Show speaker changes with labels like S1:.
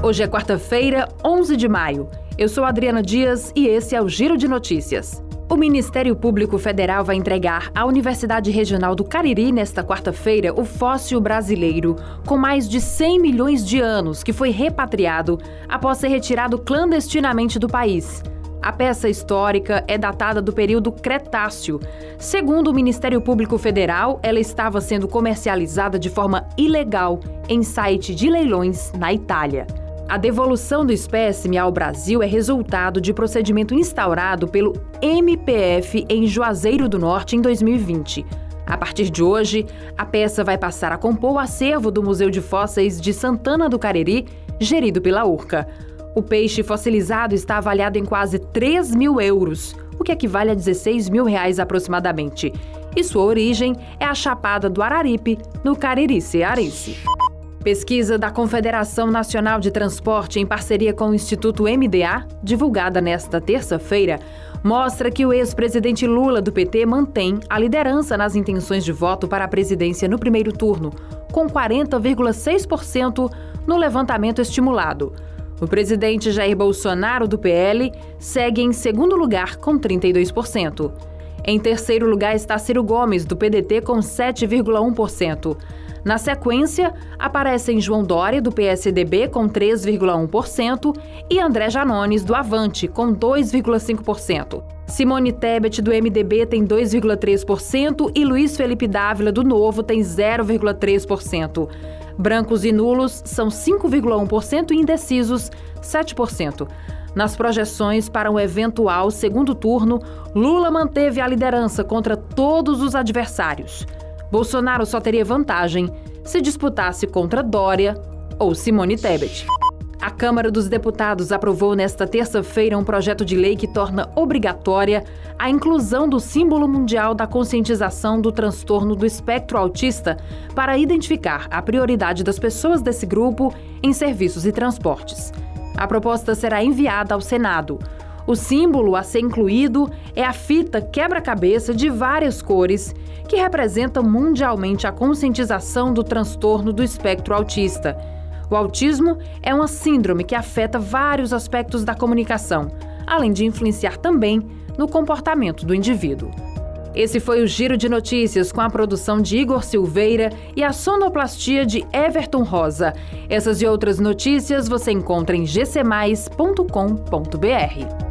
S1: Hoje é quarta-feira, 11 de maio. Eu sou Adriana Dias e esse é o Giro de Notícias. O Ministério Público Federal vai entregar à Universidade Regional do Cariri nesta quarta-feira o fóssil brasileiro, com mais de 100 milhões de anos, que foi repatriado após ser retirado clandestinamente do país. A peça histórica é datada do período Cretáceo. Segundo o Ministério Público Federal, ela estava sendo comercializada de forma ilegal em site de leilões na Itália. A devolução do espécime ao Brasil é resultado de procedimento instaurado pelo MPF em Juazeiro do Norte em 2020. A partir de hoje, a peça vai passar a compor o acervo do Museu de Fósseis de Santana do Cariri, gerido pela URCA. O peixe fossilizado está avaliado em quase 3 mil euros, o que equivale a 16 mil reais aproximadamente. E sua origem é a Chapada do Araripe, no Cariri cearense. Pesquisa da Confederação Nacional de Transporte em parceria com o Instituto MDA, divulgada nesta terça-feira, mostra que o ex-presidente Lula do PT mantém a liderança nas intenções de voto para a presidência no primeiro turno, com 40,6% no levantamento estimulado. O presidente Jair Bolsonaro do PL segue em segundo lugar com 32%. Em terceiro lugar está Ciro Gomes do PDT com 7,1%. Na sequência, aparecem João Dória, do PSDB, com 3,1%, e André Janones, do Avante, com 2,5%. Simone Tebet, do MDB, tem 2,3% e Luiz Felipe Dávila, do Novo, tem 0,3%. Brancos e nulos são 5,1% e indecisos, 7%. Nas projeções para um eventual segundo turno, Lula manteve a liderança contra todos os adversários. Bolsonaro só teria vantagem se disputasse contra Dória ou Simone Tebet. A Câmara dos Deputados aprovou nesta terça-feira um projeto de lei que torna obrigatória a inclusão do símbolo mundial da conscientização do transtorno do espectro autista para identificar a prioridade das pessoas desse grupo em serviços e transportes. A proposta será enviada ao Senado. O símbolo a ser incluído é a fita quebra-cabeça de várias cores que representa mundialmente a conscientização do transtorno do espectro autista. O autismo é uma síndrome que afeta vários aspectos da comunicação, além de influenciar também no comportamento do indivíduo. Esse foi o Giro de Notícias com a produção de Igor Silveira e a sonoplastia de Everton Rosa. Essas e outras notícias você encontra em gcmais.com.br.